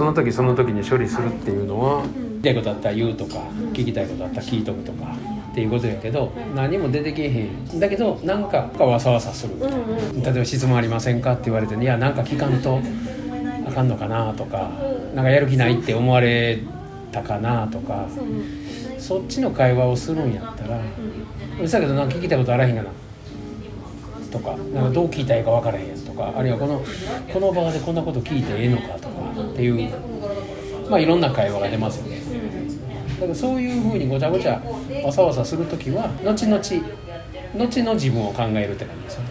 その時その時に処理するっていうのは言いたいことあったら言うとか聞きたいことあったら聞いとくとかっていうことやけど何も出てけえへん。だけどなんかわさわさする。例えば質問ありませんかって言われていやなんか聞かんとあかんのかなとかなんかやる気ないって思われたかなとかそっちの会話をするんやったらうるさいけどなんか聞きたいことあらへんがなとかなんかどう聞いたらいいか分からへんとかあるいはこのこの場でこんなこと聞いてええのかとかっていうまあいろんな会話が出ますよね。だからそういうふうにごちゃごちゃわさわさする時は後々後の自分を考えるって感じですよね。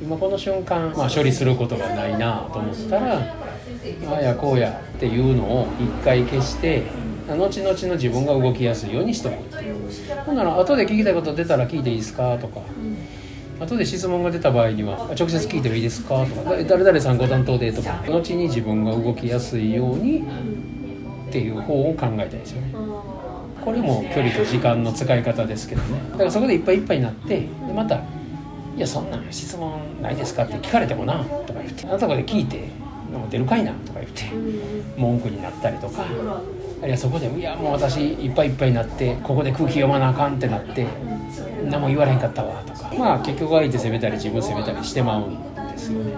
今この瞬間、まあ、処理することがないなと思ったらああやこうやっていうのを一回消して後々の自分が動きやすいようにしとくっていう。ほんなら後で聞きたいこと出たら聞いていいですかとか。後で質問が出た場合には直接聞いてもいいですか？とか誰々さんご担当でとか後に自分が動きやすいようにっていう方を考えたいですよね。これも距離と時間の使い方ですけどね。だからそこでいっぱいいっぱいになってまた「いやそんな質問ないですか?」って聞かれてもなとか言ってあなたこで聞いて「出るかいな」とか言って文句になったりとかあるいはそこで「いやもう私いっぱいいっぱいになってここで空気読まなあかん」ってなって何も言われへんかったわ。まあ結局相手責めたり自分責めたりしてまうんですよね。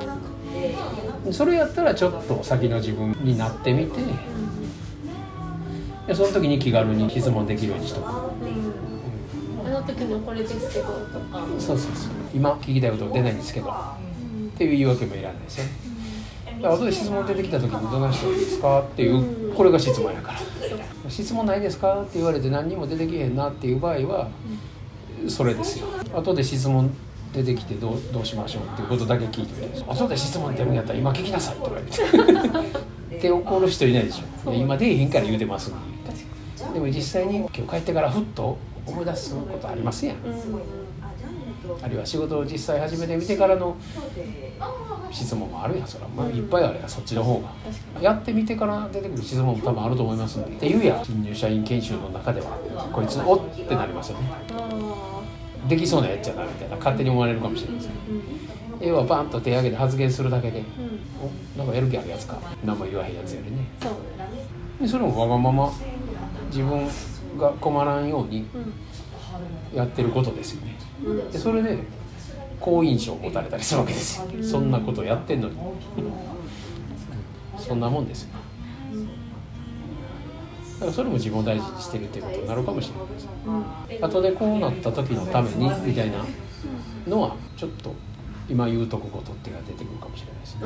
それやったらちょっと先の自分になってみてでその時に気軽に質問できるようにしとく、あの時のこれですけどとかそうそうそう。今聞きたいこと出ないんですけど。っていう言い訳もいらないですよね。だから後で質問出てきた時にどないしたらいいですかっていうこれが質問やから。質問ないですかって言われて何にも出てきへんなっていう場合はそれですよ。後で質問出てきてどうどうしましょうっていうことだけ聞いて後で質問出るんやったら今聞きなさいとか言って。って怒る人いないでしょ。今出えへんから言うてますでも実際に今日帰ってからふっと思い出すことありますやん、あるいは仕事を実際始めてみてからの質問もあるやん。そら、まあ、いっぱいあるやん。そっちの方が。やってみてから出てくる質問も多分あると思いますんで。っていうや新入社員研修の中ではこいつおってなりますよねできそうなやっちゃなみたいな勝手に思われるかもしれません。要はバンと手挙げて発言するだけで、おなんかやる気あるやつか。何も言わへんやつよりね。そうでそれもわがまま自分が困らんようにやってることですよね。でそれで好印象を持たれたりするわけですよ。そんなことやってんのに。そんなもんですよだからそれも自分を大事にしてるっていうことになるかもしれないです。後でこうなった時のためにみたいなのはちょっと今言うとくことってが出てくるかもしれないですね